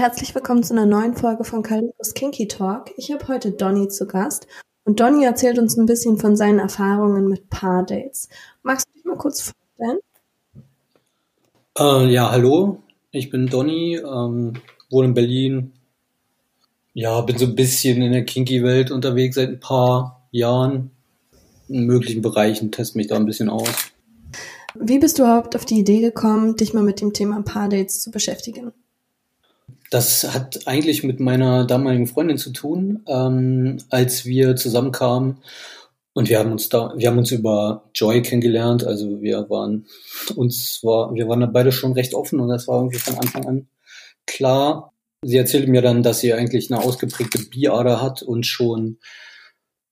herzlich willkommen zu einer neuen Folge von Calypso's Kinky Talk. Ich habe heute Donny zu Gast und Donny erzählt uns ein bisschen von seinen Erfahrungen mit Paardates. Magst du dich mal kurz vorstellen? Äh, ja, hallo, ich bin Donny, ähm, wohne in Berlin. Ja, bin so ein bisschen in der Kinky-Welt unterwegs seit ein paar Jahren. In möglichen Bereichen teste mich da ein bisschen aus. Wie bist du überhaupt auf die Idee gekommen, dich mal mit dem Thema Paardates zu beschäftigen? Das hat eigentlich mit meiner damaligen Freundin zu tun, ähm, als wir zusammenkamen und wir haben uns da, wir haben uns über Joy kennengelernt. Also wir waren uns war, wir waren da beide schon recht offen und das war irgendwie von Anfang an klar. Sie erzählte mir dann, dass sie eigentlich eine ausgeprägte Biader hat und schon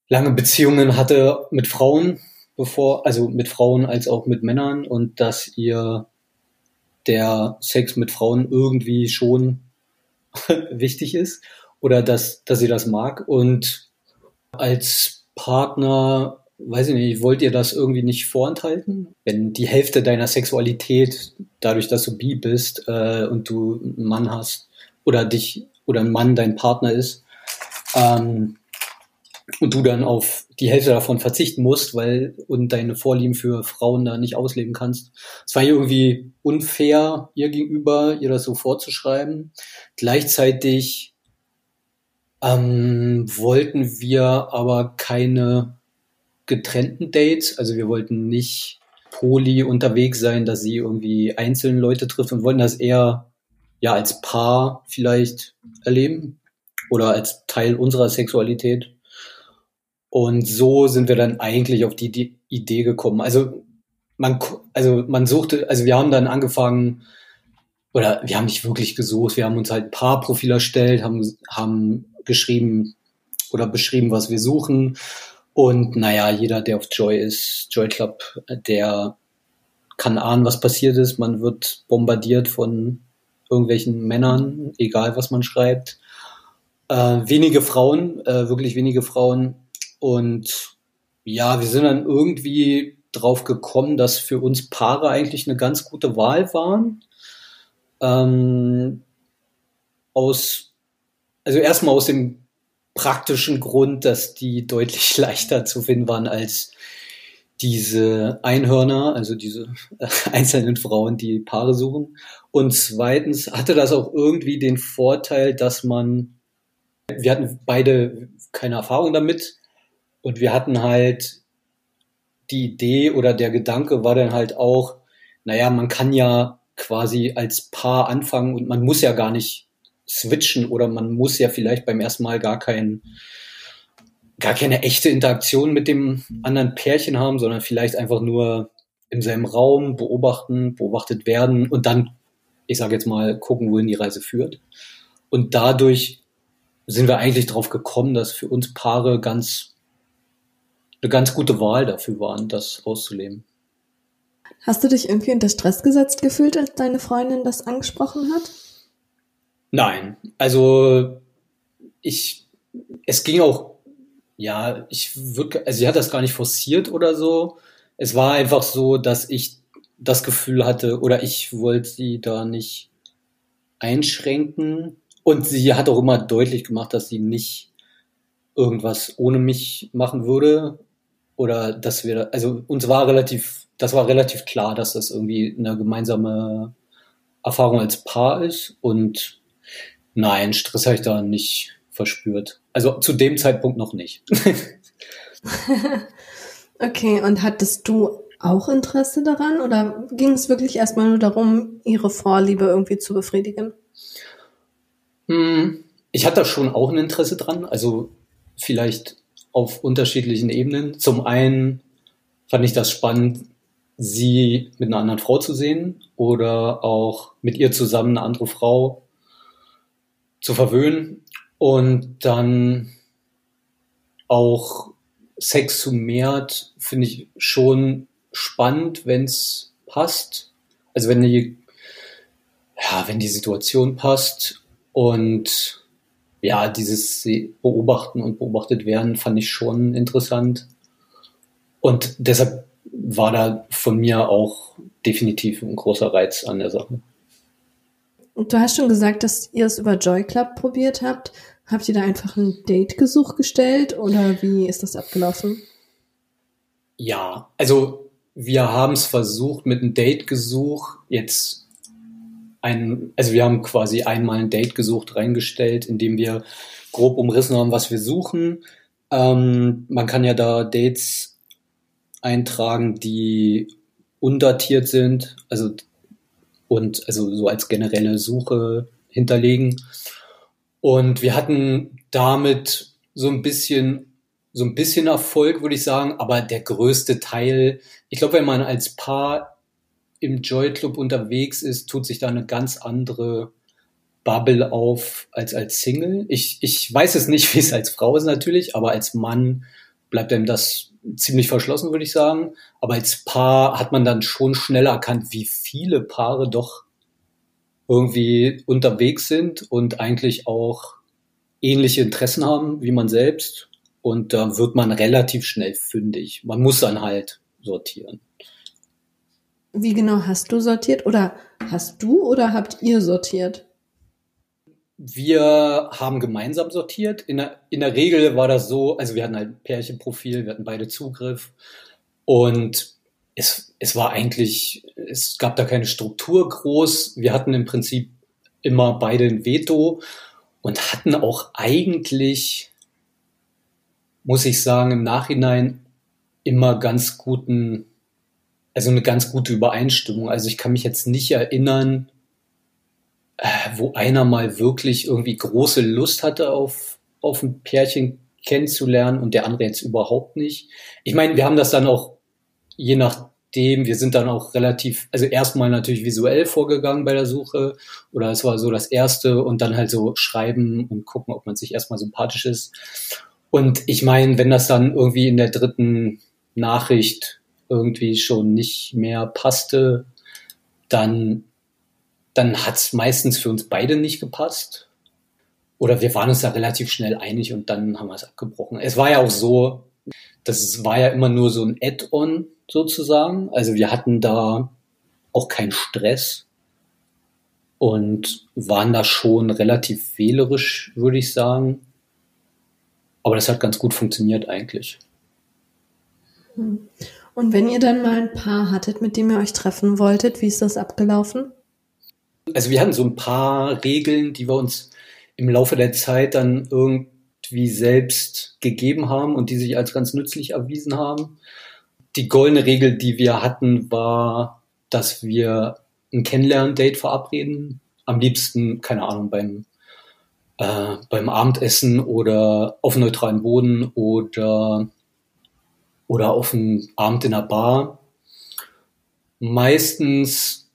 lange Beziehungen hatte mit Frauen, bevor, also mit Frauen als auch mit Männern und dass ihr der Sex mit Frauen irgendwie schon wichtig ist oder dass, dass sie das mag. Und als Partner, weiß ich nicht, wollt ihr das irgendwie nicht vorenthalten? Wenn die Hälfte deiner Sexualität, dadurch, dass du bi bist äh, und du einen Mann hast oder dich oder ein Mann dein Partner ist, ähm, und du dann auf die Hälfte davon verzichten musst, weil und deine Vorlieben für Frauen da nicht ausleben kannst. Es war irgendwie unfair ihr gegenüber, ihr das so vorzuschreiben. Gleichzeitig ähm, wollten wir aber keine getrennten Dates, also wir wollten nicht poly unterwegs sein, dass sie irgendwie einzelne Leute trifft und wollten das eher ja als Paar vielleicht erleben oder als Teil unserer Sexualität. Und so sind wir dann eigentlich auf die, die Idee gekommen. Also man, also man suchte, also wir haben dann angefangen, oder wir haben nicht wirklich gesucht, wir haben uns halt ein paar Profile erstellt, haben, haben geschrieben oder beschrieben, was wir suchen. Und naja, jeder, der auf Joy ist, Joy Club, der kann ahnen, was passiert ist. Man wird bombardiert von irgendwelchen Männern, egal was man schreibt. Äh, wenige Frauen, äh, wirklich wenige Frauen und ja, wir sind dann irgendwie drauf gekommen, dass für uns Paare eigentlich eine ganz gute Wahl waren. Ähm, aus, also erstmal aus dem praktischen Grund, dass die deutlich leichter zu finden waren als diese Einhörner, also diese einzelnen Frauen, die Paare suchen. Und zweitens hatte das auch irgendwie den Vorteil, dass man, wir hatten beide keine Erfahrung damit, und wir hatten halt die Idee oder der Gedanke war dann halt auch, naja, man kann ja quasi als Paar anfangen und man muss ja gar nicht switchen oder man muss ja vielleicht beim ersten Mal gar kein, gar keine echte Interaktion mit dem anderen Pärchen haben, sondern vielleicht einfach nur in seinem Raum beobachten, beobachtet werden und dann, ich sage jetzt mal, gucken, wohin die Reise führt. Und dadurch sind wir eigentlich drauf gekommen, dass für uns Paare ganz eine ganz gute Wahl dafür waren, das auszuleben. Hast du dich irgendwie unter Stress gesetzt gefühlt, als deine Freundin das angesprochen hat? Nein, also ich, es ging auch, ja, ich würde, also sie hat das gar nicht forciert oder so. Es war einfach so, dass ich das Gefühl hatte, oder ich wollte sie da nicht einschränken. Und sie hat auch immer deutlich gemacht, dass sie nicht irgendwas ohne mich machen würde oder dass wir, also uns war relativ, das war relativ klar, dass das irgendwie eine gemeinsame Erfahrung als Paar ist und nein, Stress habe ich da nicht verspürt. Also zu dem Zeitpunkt noch nicht. okay, und hattest du auch Interesse daran oder ging es wirklich erstmal nur darum, ihre Vorliebe irgendwie zu befriedigen? Hm, ich hatte schon auch ein Interesse dran, also vielleicht auf unterschiedlichen Ebenen. Zum einen fand ich das spannend, sie mit einer anderen Frau zu sehen oder auch mit ihr zusammen eine andere Frau zu verwöhnen und dann auch Sex zu mehrt finde ich schon spannend, wenn es passt. Also wenn die, ja, wenn die Situation passt und ja, dieses Beobachten und beobachtet werden fand ich schon interessant. Und deshalb war da von mir auch definitiv ein großer Reiz an der Sache. Du hast schon gesagt, dass ihr es über Joy Club probiert habt. Habt ihr da einfach ein Date-Gesuch gestellt oder wie ist das abgelaufen? Ja, also wir haben es versucht mit einem Date-Gesuch jetzt ein, also wir haben quasi einmal ein Date gesucht reingestellt, indem wir grob umrissen haben, was wir suchen. Ähm, man kann ja da Dates eintragen, die undatiert sind, also und also so als generelle Suche hinterlegen. Und wir hatten damit so ein bisschen so ein bisschen Erfolg, würde ich sagen, aber der größte Teil, ich glaube, wenn man als Paar im Joy Club unterwegs ist, tut sich da eine ganz andere Bubble auf als als Single. Ich, ich weiß es nicht, wie es als Frau ist natürlich, aber als Mann bleibt einem das ziemlich verschlossen, würde ich sagen. Aber als Paar hat man dann schon schneller erkannt, wie viele Paare doch irgendwie unterwegs sind und eigentlich auch ähnliche Interessen haben wie man selbst. Und da wird man relativ schnell fündig. Man muss dann halt sortieren. Wie genau hast du sortiert? Oder hast du oder habt ihr sortiert? Wir haben gemeinsam sortiert. In der, in der Regel war das so, also wir hatten halt ein Pärchenprofil, wir hatten beide Zugriff und es, es war eigentlich, es gab da keine Struktur groß. Wir hatten im Prinzip immer beide ein Veto und hatten auch eigentlich, muss ich sagen, im Nachhinein immer ganz guten, also eine ganz gute Übereinstimmung. Also ich kann mich jetzt nicht erinnern, äh, wo einer mal wirklich irgendwie große Lust hatte auf, auf ein Pärchen kennenzulernen und der andere jetzt überhaupt nicht. Ich meine, wir haben das dann auch je nachdem, wir sind dann auch relativ, also erstmal natürlich visuell vorgegangen bei der Suche oder es war so das erste und dann halt so schreiben und gucken, ob man sich erstmal sympathisch ist. Und ich meine, wenn das dann irgendwie in der dritten Nachricht irgendwie schon nicht mehr passte, dann dann hat es meistens für uns beide nicht gepasst. Oder wir waren uns da relativ schnell einig und dann haben wir es abgebrochen. Es war ja auch so, das war ja immer nur so ein Add-on sozusagen. Also wir hatten da auch keinen Stress und waren da schon relativ wählerisch, würde ich sagen. Aber das hat ganz gut funktioniert eigentlich. Und wenn ihr dann mal ein Paar hattet, mit dem ihr euch treffen wolltet, wie ist das abgelaufen? Also wir hatten so ein paar Regeln, die wir uns im Laufe der Zeit dann irgendwie selbst gegeben haben und die sich als ganz nützlich erwiesen haben. Die goldene Regel, die wir hatten, war, dass wir ein Kennenlern-Date verabreden. Am liebsten, keine Ahnung, beim, äh, beim Abendessen oder auf neutralen Boden oder, oder auf einem Abend in einer Bar. Meistens,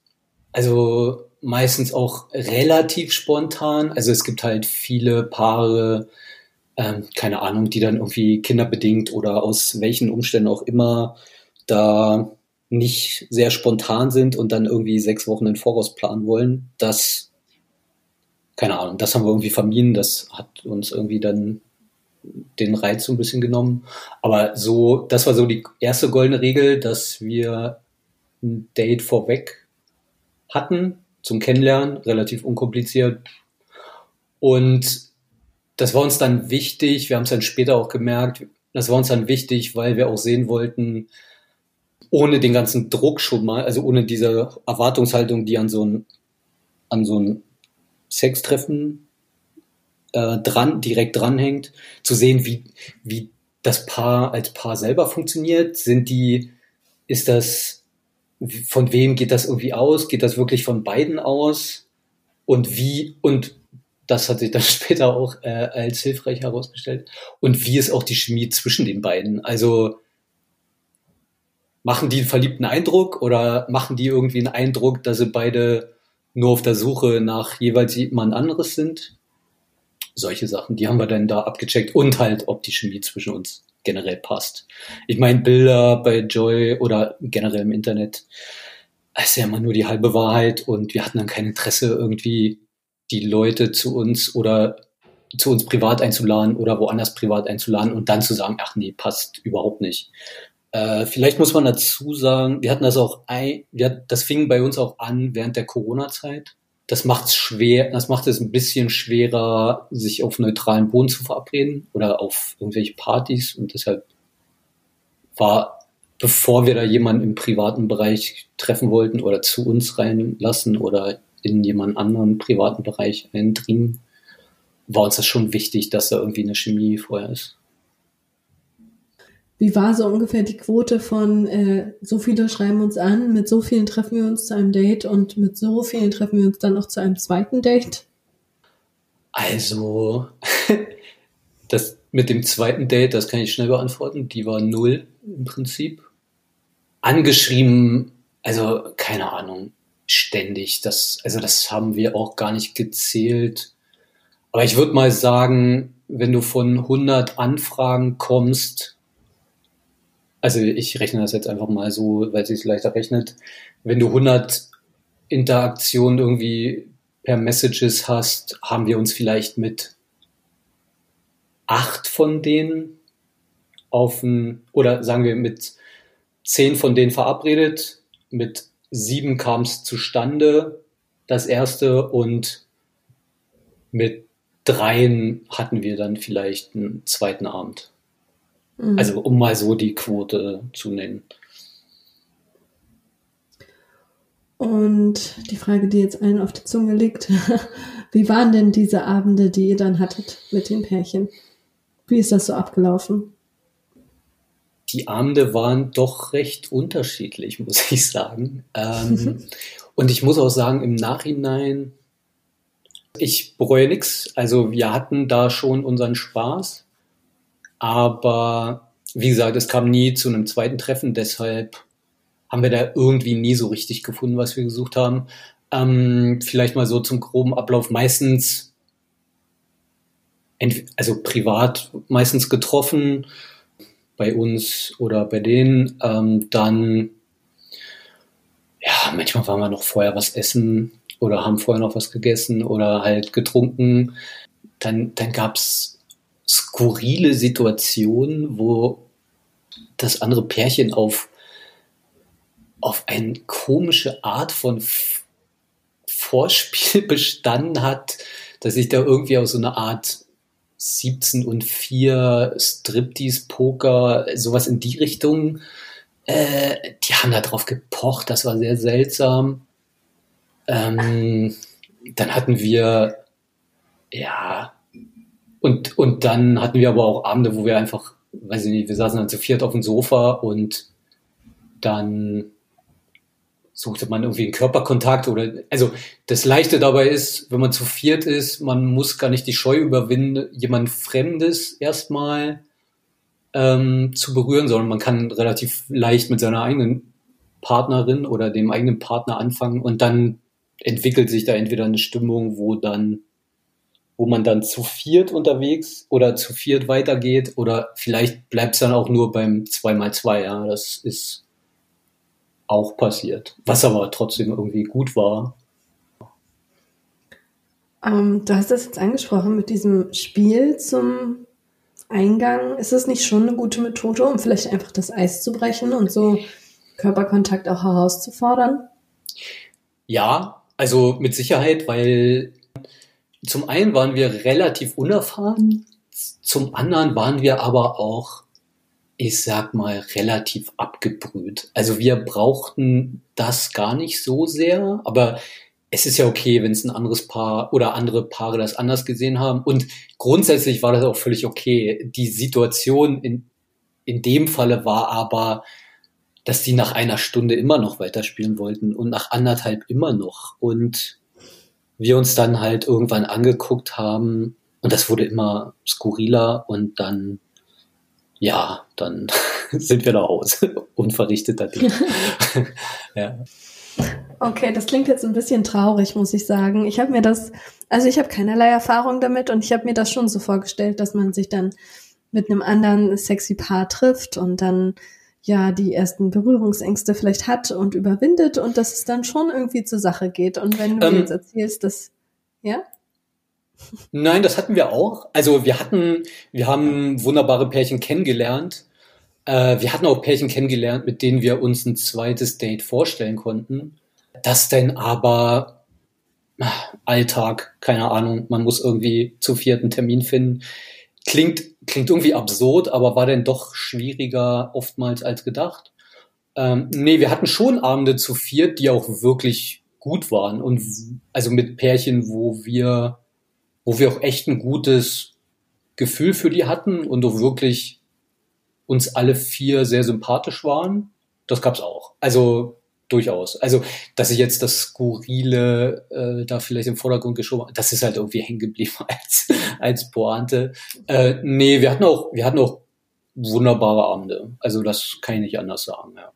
also meistens auch relativ spontan. Also es gibt halt viele Paare, ähm, keine Ahnung, die dann irgendwie kinderbedingt oder aus welchen Umständen auch immer da nicht sehr spontan sind und dann irgendwie sechs Wochen in Voraus planen wollen. Das, keine Ahnung, das haben wir irgendwie vermieden. Das hat uns irgendwie dann den Reiz so ein bisschen genommen. Aber so, das war so die erste goldene Regel, dass wir ein Date vorweg hatten zum Kennenlernen, relativ unkompliziert. Und das war uns dann wichtig, wir haben es dann später auch gemerkt, das war uns dann wichtig, weil wir auch sehen wollten, ohne den ganzen Druck schon mal, also ohne diese Erwartungshaltung, die an so ein, an so ein Sextreffen äh, dran, direkt dranhängt, zu sehen, wie, wie das Paar als Paar selber funktioniert. Sind die, ist das von wem geht das irgendwie aus? Geht das wirklich von beiden aus? Und wie, und das hat sich dann später auch äh, als hilfreich herausgestellt. Und wie ist auch die Chemie zwischen den beiden? Also machen die einen verliebten Eindruck oder machen die irgendwie einen Eindruck, dass sie beide nur auf der Suche nach jeweils jemand anderes sind? Solche Sachen, die haben wir dann da abgecheckt und halt, ob die Chemie zwischen uns generell passt. Ich meine, Bilder bei Joy oder generell im Internet ist ja immer nur die halbe Wahrheit und wir hatten dann kein Interesse irgendwie die Leute zu uns oder zu uns privat einzuladen oder woanders privat einzuladen und dann zu sagen, ach nee, passt überhaupt nicht. Äh, vielleicht muss man dazu sagen, wir hatten das auch ein, wir, das fing bei uns auch an während der Corona-Zeit. Das macht's schwer, das macht es ein bisschen schwerer, sich auf neutralen Boden zu verabreden oder auf irgendwelche Partys und deshalb war, bevor wir da jemanden im privaten Bereich treffen wollten oder zu uns reinlassen oder in jemand anderen privaten Bereich eindringen, war uns das schon wichtig, dass da irgendwie eine Chemie vorher ist. Wie war so ungefähr die Quote von äh, so viele schreiben uns an, mit so vielen treffen wir uns zu einem Date und mit so vielen treffen wir uns dann noch zu einem zweiten Date? Also, das mit dem zweiten Date, das kann ich schnell beantworten, die war null im Prinzip. Angeschrieben, also keine Ahnung, ständig. Das, also das haben wir auch gar nicht gezählt. Aber ich würde mal sagen, wenn du von 100 Anfragen kommst, also ich rechne das jetzt einfach mal so, weil es sich leichter rechnet. Wenn du 100 Interaktionen irgendwie per Messages hast, haben wir uns vielleicht mit acht von denen auf ein, oder sagen wir mit zehn von denen verabredet, mit sieben kam es zustande, das erste, und mit dreien hatten wir dann vielleicht einen zweiten Abend. Mhm. Also um mal so die Quote zu nennen. Und die Frage, die jetzt allen auf der Zunge liegt, wie waren denn diese Abende, die ihr dann hattet mit den Pärchen? Wie ist das so abgelaufen? Die Abende waren doch recht unterschiedlich, muss ich sagen. Ähm, und ich muss auch sagen, im Nachhinein, ich bereue nichts. Also wir hatten da schon unseren Spaß. Aber wie gesagt, es kam nie zu einem zweiten Treffen, deshalb haben wir da irgendwie nie so richtig gefunden, was wir gesucht haben. Ähm, vielleicht mal so zum groben Ablauf. Meistens, also privat meistens getroffen, bei uns oder bei denen. Ähm, dann, ja, manchmal waren wir noch vorher was essen oder haben vorher noch was gegessen oder halt getrunken. Dann, dann gab's skurrile Situationen, wo das andere Pärchen auf, auf eine komische Art von F Vorspiel bestanden hat, dass ich da irgendwie aus so einer Art 17 und 4 Striptease-Poker, sowas in die Richtung, äh, die haben da drauf gepocht, das war sehr seltsam. Ähm, dann hatten wir, ja, und, und dann hatten wir aber auch Abende, wo wir einfach, weiß ich nicht, wir saßen dann zu viert auf dem Sofa und dann suchte man irgendwie einen Körperkontakt oder, also das Leichte dabei ist, wenn man zu viert ist, man muss gar nicht die Scheu überwinden, jemand Fremdes erstmal ähm, zu berühren, sondern man kann relativ leicht mit seiner eigenen Partnerin oder dem eigenen Partner anfangen und dann entwickelt sich da entweder eine Stimmung, wo dann wo man dann zu viert unterwegs oder zu viert weitergeht oder vielleicht bleibt es dann auch nur beim 2x2, ja, das ist auch passiert, was aber trotzdem irgendwie gut war. Ähm, du hast das jetzt angesprochen mit diesem Spiel zum Eingang. Ist das nicht schon eine gute Methode, um vielleicht einfach das Eis zu brechen und so Körperkontakt auch herauszufordern? Ja, also mit Sicherheit, weil zum einen waren wir relativ unerfahren, zum anderen waren wir aber auch, ich sag mal, relativ abgebrüht. Also wir brauchten das gar nicht so sehr, aber es ist ja okay, wenn es ein anderes Paar oder andere Paare das anders gesehen haben. Und grundsätzlich war das auch völlig okay. Die Situation in, in dem Falle war aber, dass die nach einer Stunde immer noch weiterspielen wollten und nach anderthalb immer noch. Und wir uns dann halt irgendwann angeguckt haben und das wurde immer skurriler und dann, ja, dann sind wir da aus. Unverrichteter Ding. ja. Okay, das klingt jetzt ein bisschen traurig, muss ich sagen. Ich habe mir das, also ich habe keinerlei Erfahrung damit und ich habe mir das schon so vorgestellt, dass man sich dann mit einem anderen sexy Paar trifft und dann ja die ersten Berührungsängste vielleicht hat und überwindet und dass es dann schon irgendwie zur Sache geht. Und wenn du ähm, jetzt erzählst, dass, ja? Nein, das hatten wir auch. Also wir hatten, wir haben wunderbare Pärchen kennengelernt. Äh, wir hatten auch Pärchen kennengelernt, mit denen wir uns ein zweites Date vorstellen konnten. Das denn aber Alltag, keine Ahnung, man muss irgendwie zu vierten Termin finden. Klingt, klingt irgendwie absurd, aber war denn doch schwieriger oftmals als gedacht. Ähm, nee, wir hatten schon Abende zu viert, die auch wirklich gut waren und also mit Pärchen, wo wir, wo wir auch echt ein gutes Gefühl für die hatten und auch wirklich uns alle vier sehr sympathisch waren. Das gab's auch. Also durchaus. Also, dass ich jetzt das Skurrile äh, da vielleicht im Vordergrund geschoben habe, das ist halt irgendwie hängen geblieben als, als Pointe. Äh, nee, wir hatten auch, wir hatten auch wunderbare Abende. Also das kann ich nicht anders sagen, ja.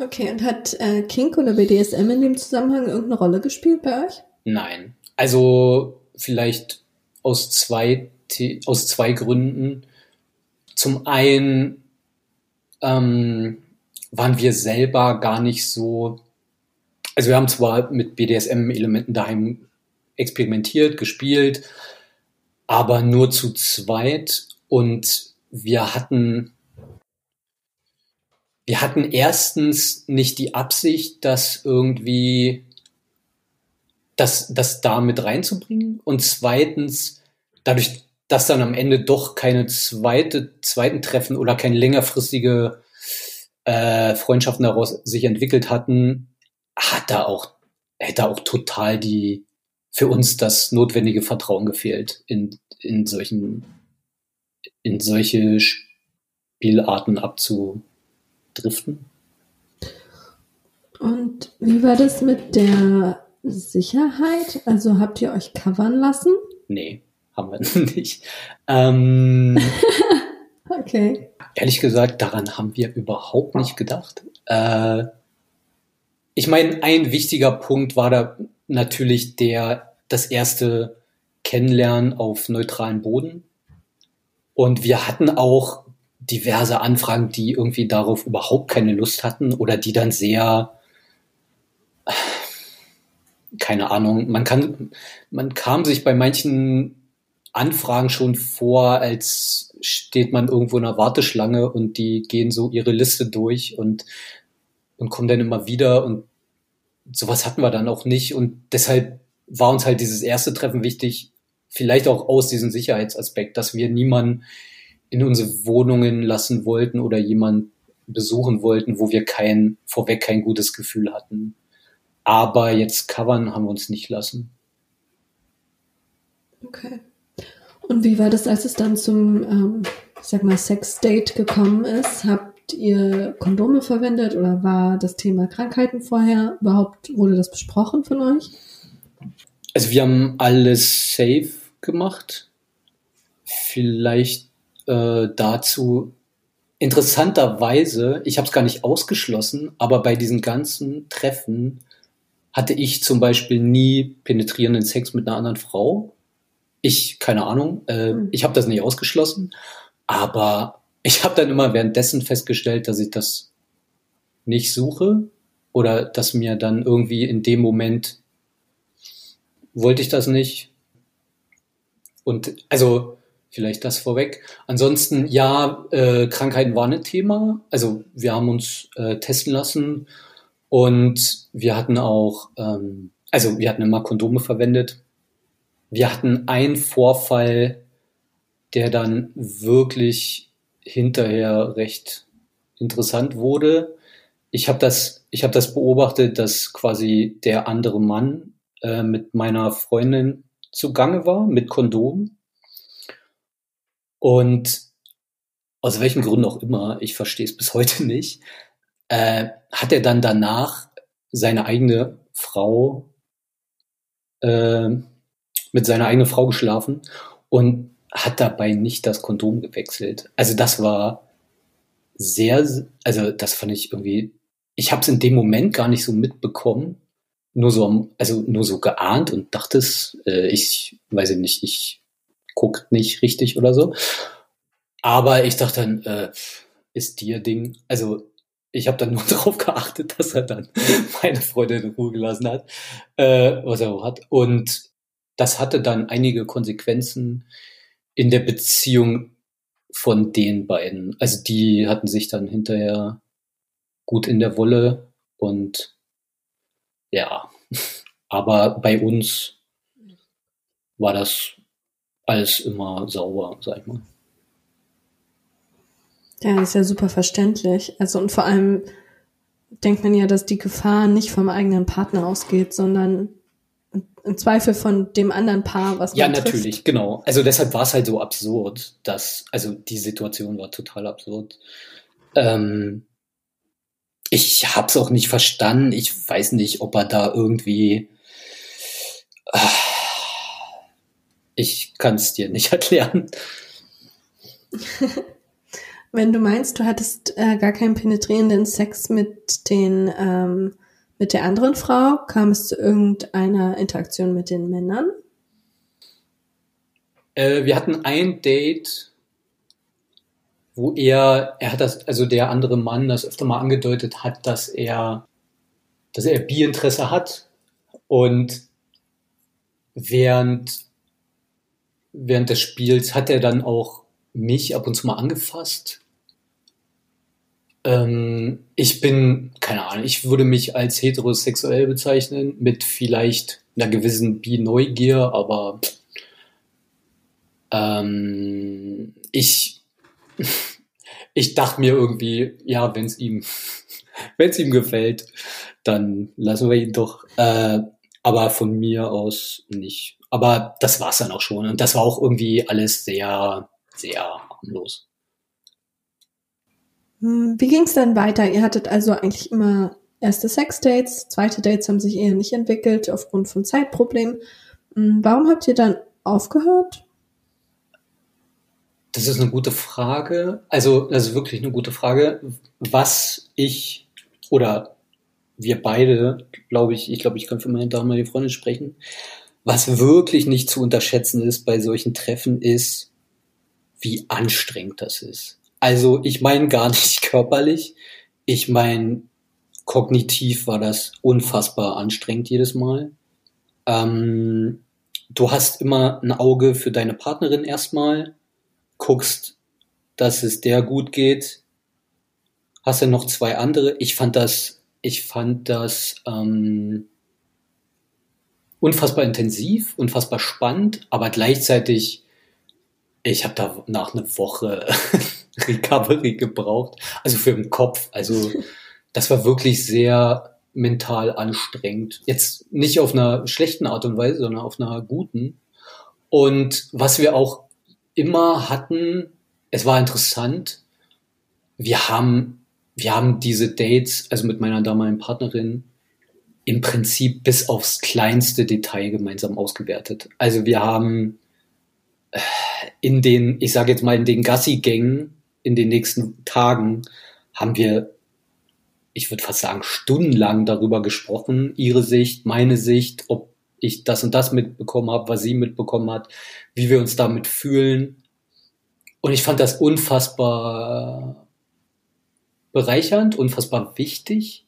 Okay, und hat äh, Kink oder BDSM in dem Zusammenhang irgendeine Rolle gespielt bei euch? Nein. Also vielleicht aus zwei, aus zwei Gründen. Zum einen ähm, waren wir selber gar nicht so, also wir haben zwar mit BDSM-Elementen daheim experimentiert, gespielt, aber nur zu zweit und wir hatten wir hatten erstens nicht die Absicht, das irgendwie das, das da mit reinzubringen und zweitens dadurch, dass dann am Ende doch keine zweite, zweiten Treffen oder keine längerfristige äh, Freundschaften daraus sich entwickelt hatten, hat da auch, hätte auch total die, für uns das notwendige Vertrauen gefehlt in, in solchen, in solche Spielarten abzudriften. Und wie war das mit der Sicherheit? Also habt ihr euch covern lassen? Nee, haben wir nicht. Ähm, okay. Ehrlich gesagt, daran haben wir überhaupt nicht gedacht. Äh, ich meine, ein wichtiger Punkt war da natürlich der, das erste Kennenlernen auf neutralen Boden. Und wir hatten auch diverse Anfragen, die irgendwie darauf überhaupt keine Lust hatten oder die dann sehr keine Ahnung, man kann, man kam sich bei manchen Anfragen schon vor, als steht man irgendwo in einer Warteschlange und die gehen so ihre Liste durch und, und kommen dann immer wieder und sowas hatten wir dann auch nicht und deshalb war uns halt dieses erste Treffen wichtig, vielleicht auch aus diesem Sicherheitsaspekt, dass wir niemanden in unsere Wohnungen lassen wollten oder jemanden besuchen wollten, wo wir kein, vorweg kein gutes Gefühl hatten. Aber jetzt covern haben wir uns nicht lassen. Okay. Und wie war das, als es dann zum, ähm, sag mal, Sex-Date gekommen ist? Habt ihr Kondome verwendet oder war das Thema Krankheiten vorher überhaupt, wurde das besprochen von euch? Also wir haben alles safe gemacht. Vielleicht äh, dazu interessanterweise, ich habe es gar nicht ausgeschlossen, aber bei diesen ganzen Treffen hatte ich zum Beispiel nie penetrierenden Sex mit einer anderen Frau. Ich, keine Ahnung, äh, mhm. ich habe das nicht ausgeschlossen, aber ich habe dann immer währenddessen festgestellt, dass ich das nicht suche oder dass mir dann irgendwie in dem Moment wollte ich das nicht. Und also vielleicht das vorweg. Ansonsten ja, äh, Krankheiten waren ein Thema. Also wir haben uns äh, testen lassen und wir hatten auch, ähm, also wir hatten immer Kondome verwendet. Wir hatten einen Vorfall, der dann wirklich hinterher recht interessant wurde. Ich habe das, ich habe das beobachtet, dass quasi der andere Mann äh, mit meiner Freundin zugange war mit Kondom. Und aus welchen Gründen auch immer, ich verstehe es bis heute nicht, äh, hat er dann danach seine eigene Frau äh, mit seiner eigenen Frau geschlafen und hat dabei nicht das Kondom gewechselt. Also das war sehr, also das fand ich irgendwie, ich habe es in dem Moment gar nicht so mitbekommen, nur so, also nur so geahnt und dachte es, äh, ich weiß nicht, ich guckt nicht richtig oder so. Aber ich dachte dann, äh, ist dir Ding, also ich habe dann nur darauf geachtet, dass er dann meine Freundin in Ruhe gelassen hat, äh, was er auch hat. Und das hatte dann einige Konsequenzen in der Beziehung von den beiden. Also die hatten sich dann hinterher gut in der Wolle und ja, aber bei uns war das alles immer sauber, sag ich mal. Ja, ist ja super verständlich. Also und vor allem denkt man ja, dass die Gefahr nicht vom eigenen Partner ausgeht, sondern im Zweifel von dem anderen Paar, was man Ja, natürlich, trifft. genau. Also deshalb war es halt so absurd, dass, also die Situation war total absurd. Ähm, ich hab's auch nicht verstanden. Ich weiß nicht, ob er da irgendwie. Äh, ich kann es dir nicht erklären. Wenn du meinst, du hattest äh, gar keinen penetrierenden Sex mit den ähm, mit der anderen Frau, kam es zu irgendeiner Interaktion mit den Männern? Äh, wir hatten ein Date, wo er, er hat das, also der andere Mann das öfter mal angedeutet hat, dass er, dass er Bi-Interesse hat und während, während des Spiels hat er dann auch mich ab und zu mal angefasst. Ähm, ich bin, keine Ahnung, ich würde mich als heterosexuell bezeichnen, mit vielleicht einer gewissen Bi-Neugier, aber ähm, ich, ich dachte mir irgendwie, ja, wenn es ihm, wenn es ihm gefällt, dann lassen wir ihn doch. Äh, aber von mir aus nicht. Aber das war's dann auch schon. Und das war auch irgendwie alles sehr sehr harmlos. Wie ging es dann weiter? Ihr hattet also eigentlich immer erste Sexdates, zweite Dates haben sich eher nicht entwickelt aufgrund von Zeitproblemen. Hm, warum habt ihr dann aufgehört? Das ist eine gute Frage. Also, das ist wirklich eine gute Frage. Was ich oder wir beide, glaube ich, ich glaube, ich kann für meine damalige Freundin sprechen, was wirklich nicht zu unterschätzen ist bei solchen Treffen, ist, wie anstrengend das ist. Also ich meine gar nicht körperlich, ich meine kognitiv war das unfassbar anstrengend jedes Mal. Ähm, du hast immer ein Auge für deine Partnerin erstmal, guckst, dass es der gut geht, hast dann noch zwei andere. Ich fand das, ich fand das ähm, unfassbar intensiv, unfassbar spannend, aber gleichzeitig ich habe da nach einer Woche Recovery gebraucht, also für den Kopf. Also das war wirklich sehr mental anstrengend. Jetzt nicht auf einer schlechten Art und Weise, sondern auf einer guten. Und was wir auch immer hatten, es war interessant. Wir haben, wir haben diese Dates, also mit meiner damaligen Partnerin, im Prinzip bis aufs kleinste Detail gemeinsam ausgewertet. Also wir haben in den, ich sage jetzt mal, in den Gassi-Gängen in den nächsten Tagen haben wir, ich würde fast sagen, stundenlang darüber gesprochen, ihre Sicht, meine Sicht, ob ich das und das mitbekommen habe, was sie mitbekommen hat, wie wir uns damit fühlen. Und ich fand das unfassbar bereichernd, unfassbar wichtig.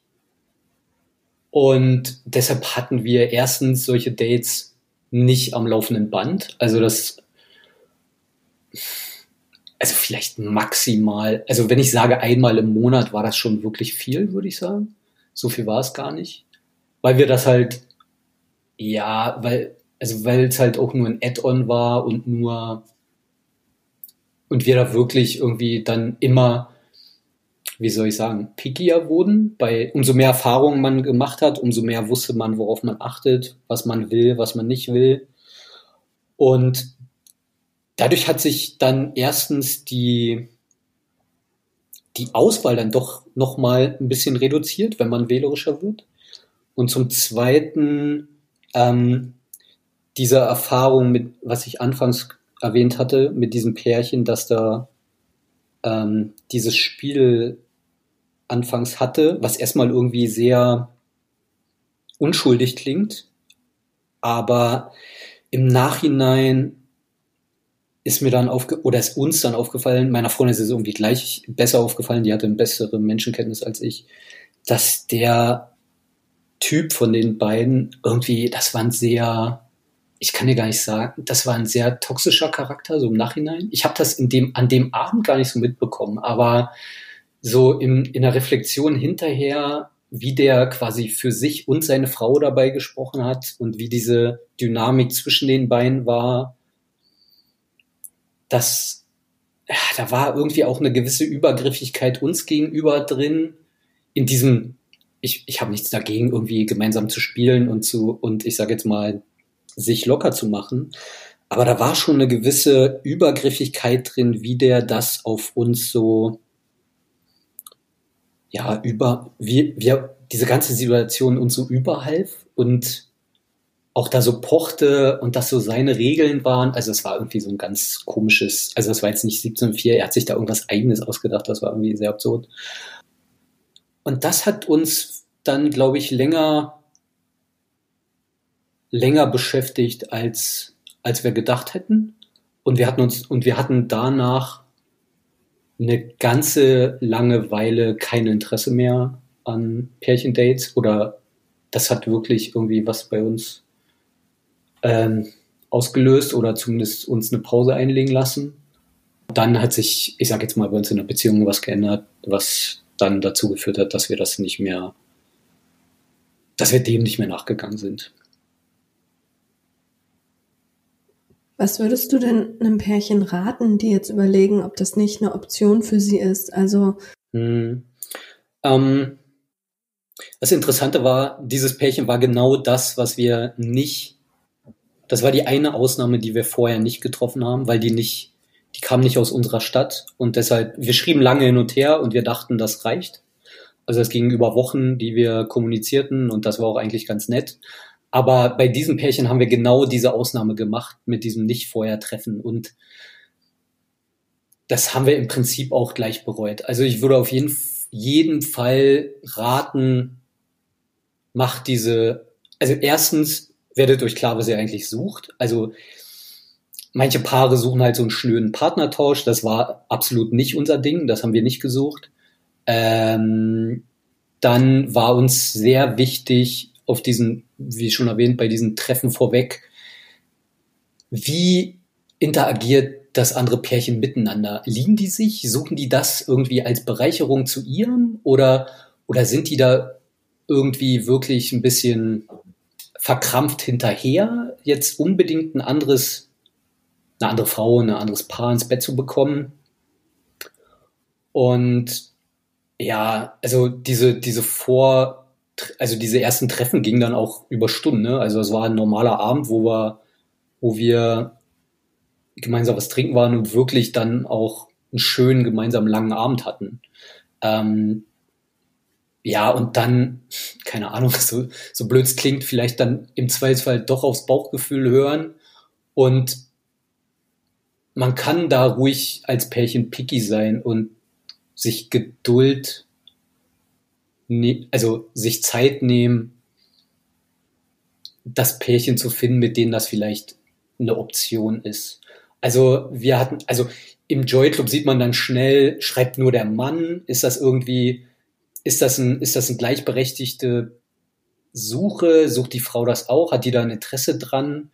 Und deshalb hatten wir erstens solche Dates nicht am laufenden Band. Also das also vielleicht maximal, also wenn ich sage einmal im Monat, war das schon wirklich viel, würde ich sagen. So viel war es gar nicht. Weil wir das halt, ja, weil, also weil es halt auch nur ein Add-on war und nur, und wir da wirklich irgendwie dann immer, wie soll ich sagen, pickier wurden. Bei umso mehr Erfahrungen man gemacht hat, umso mehr wusste man, worauf man achtet, was man will, was man nicht will. Und dadurch hat sich dann erstens die, die Auswahl dann doch nochmal ein bisschen reduziert, wenn man wählerischer wird. Und zum Zweiten ähm, diese Erfahrung mit, was ich anfangs erwähnt hatte, mit diesem Pärchen, dass da ähm, dieses Spiel anfangs hatte, was erstmal irgendwie sehr unschuldig klingt, aber im Nachhinein ist mir dann aufge oder ist uns dann aufgefallen, meiner Freundin ist es irgendwie gleich besser aufgefallen, die hatte eine bessere Menschenkenntnis als ich, dass der Typ von den beiden irgendwie, das war ein sehr, ich kann dir gar nicht sagen, das war ein sehr toxischer Charakter, so im Nachhinein. Ich habe das in dem, an dem Abend gar nicht so mitbekommen, aber so im, in der Reflexion hinterher wie der quasi für sich und seine Frau dabei gesprochen hat und wie diese Dynamik zwischen den beiden war, das, da war irgendwie auch eine gewisse Übergriffigkeit uns gegenüber drin, in diesem, ich, ich habe nichts dagegen, irgendwie gemeinsam zu spielen und zu, und ich sage jetzt mal, sich locker zu machen. Aber da war schon eine gewisse Übergriffigkeit drin, wie der das auf uns so ja, über, wie, wir, diese ganze Situation uns so überhalf und auch da so pochte und das so seine Regeln waren. Also es war irgendwie so ein ganz komisches, also es war jetzt nicht 1704, er hat sich da irgendwas eigenes ausgedacht, das war irgendwie sehr absurd. Und das hat uns dann, glaube ich, länger, länger beschäftigt, als, als wir gedacht hätten. Und wir hatten uns, und wir hatten danach eine ganze lange Weile kein Interesse mehr an Pärchendates oder das hat wirklich irgendwie was bei uns ähm, ausgelöst oder zumindest uns eine Pause einlegen lassen. Dann hat sich, ich sage jetzt mal, bei uns in der Beziehung was geändert, was dann dazu geführt hat, dass wir das nicht mehr, dass wir dem nicht mehr nachgegangen sind. Was würdest du denn einem Pärchen raten, die jetzt überlegen, ob das nicht eine Option für sie ist? Also. Hm. Ähm, das Interessante war, dieses Pärchen war genau das, was wir nicht. Das war die eine Ausnahme, die wir vorher nicht getroffen haben, weil die nicht, die kam nicht aus unserer Stadt und deshalb, wir schrieben lange hin und her und wir dachten, das reicht. Also es ging über Wochen, die wir kommunizierten und das war auch eigentlich ganz nett. Aber bei diesem Pärchen haben wir genau diese Ausnahme gemacht mit diesem Nicht-Vorher-Treffen und das haben wir im Prinzip auch gleich bereut. Also ich würde auf jeden, jeden Fall raten, macht diese, also erstens werdet euch klar, was ihr eigentlich sucht. Also manche Paare suchen halt so einen schnöden Partnertausch. Das war absolut nicht unser Ding. Das haben wir nicht gesucht. Ähm, dann war uns sehr wichtig, auf diesen, wie schon erwähnt, bei diesen Treffen vorweg, wie interagiert das andere Pärchen miteinander? Lieben die sich? Suchen die das irgendwie als Bereicherung zu ihrem? Oder, oder sind die da irgendwie wirklich ein bisschen verkrampft hinterher, jetzt unbedingt ein anderes, eine andere Frau, ein anderes Paar ins Bett zu bekommen? Und ja, also diese, diese Vor, also diese ersten Treffen gingen dann auch über Stunden. Ne? Also es war ein normaler Abend, wo wir, wo wir gemeinsam was trinken waren und wirklich dann auch einen schönen gemeinsamen langen Abend hatten. Ähm, ja, und dann, keine Ahnung, so, so blöd es klingt, vielleicht dann im Zweifelsfall doch aufs Bauchgefühl hören. Und man kann da ruhig als Pärchen picky sein und sich Geduld ne, also sich Zeit nehmen, das Pärchen zu finden, mit denen das vielleicht eine Option ist. Also wir hatten, also im Joy Club sieht man dann schnell, schreibt nur der Mann, ist das irgendwie, ist das ein, ist das ein gleichberechtigte Suche, sucht die Frau das auch, hat die da ein Interesse dran,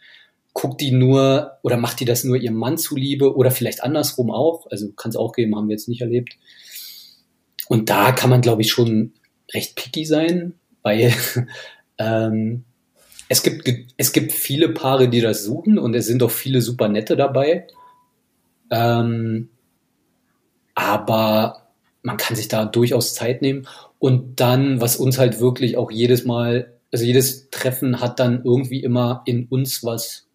guckt die nur oder macht die das nur ihrem Mann zuliebe oder vielleicht andersrum auch, also kann es auch geben, haben wir jetzt nicht erlebt. Und da kann man, glaube ich, schon recht picky sein, weil ähm, es gibt, es gibt viele Paare, die das suchen und es sind auch viele super nette dabei. Ähm, aber man kann sich da durchaus Zeit nehmen. Und dann, was uns halt wirklich auch jedes Mal, also jedes Treffen hat dann irgendwie immer in uns was.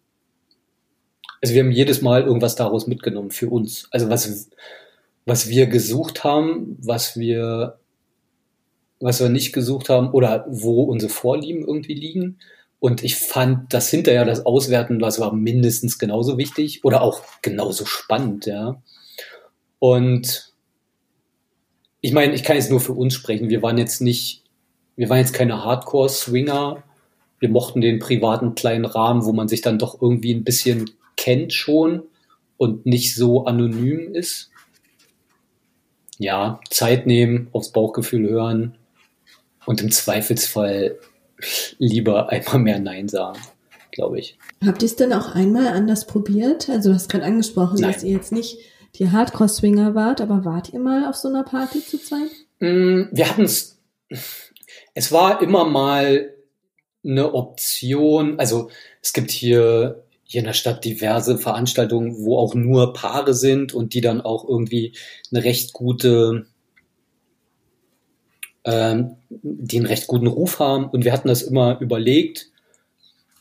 Also wir haben jedes Mal irgendwas daraus mitgenommen für uns. Also was, was wir gesucht haben, was wir was wir nicht gesucht haben oder wo unsere Vorlieben irgendwie liegen. Und ich fand das hinterher, das Auswerten, das war mindestens genauso wichtig oder auch genauso spannend, ja. Und ich meine, ich kann jetzt nur für uns sprechen. Wir waren jetzt nicht, wir waren jetzt keine Hardcore-Swinger. Wir mochten den privaten kleinen Rahmen, wo man sich dann doch irgendwie ein bisschen kennt schon und nicht so anonym ist. Ja, Zeit nehmen, aufs Bauchgefühl hören, und im Zweifelsfall lieber einmal mehr Nein sagen, glaube ich. Habt ihr es denn auch einmal anders probiert? Also du hast gerade angesprochen, Nein. dass ihr jetzt nicht die Hardcore-Swinger wart, aber wart ihr mal auf so einer Party zu zweit? Mm, wir hatten es, Es war immer mal eine Option. Also es gibt hier hier in der Stadt diverse Veranstaltungen, wo auch nur Paare sind und die dann auch irgendwie eine recht gute, ähm, die einen recht guten Ruf haben. Und wir hatten das immer überlegt.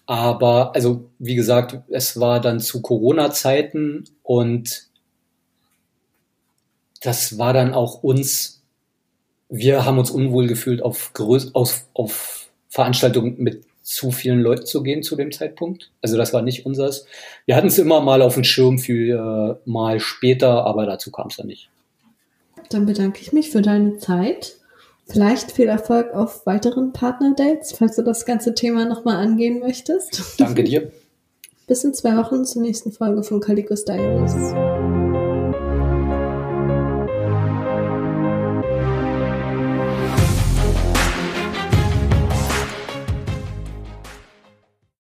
Aber, also, wie gesagt, es war dann zu Corona-Zeiten und das war dann auch uns, wir haben uns unwohl gefühlt auf, Größ auf, auf Veranstaltungen mit zu vielen Leuten zu gehen zu dem Zeitpunkt. Also das war nicht unseres. Wir hatten es immer mal auf dem Schirm für äh, mal später, aber dazu kam es dann nicht. Dann bedanke ich mich für deine Zeit. Vielleicht viel Erfolg auf weiteren Partnerdates, falls du das ganze Thema nochmal angehen möchtest. Danke dir. Bis in zwei Wochen zur nächsten Folge von Calicos Diaries.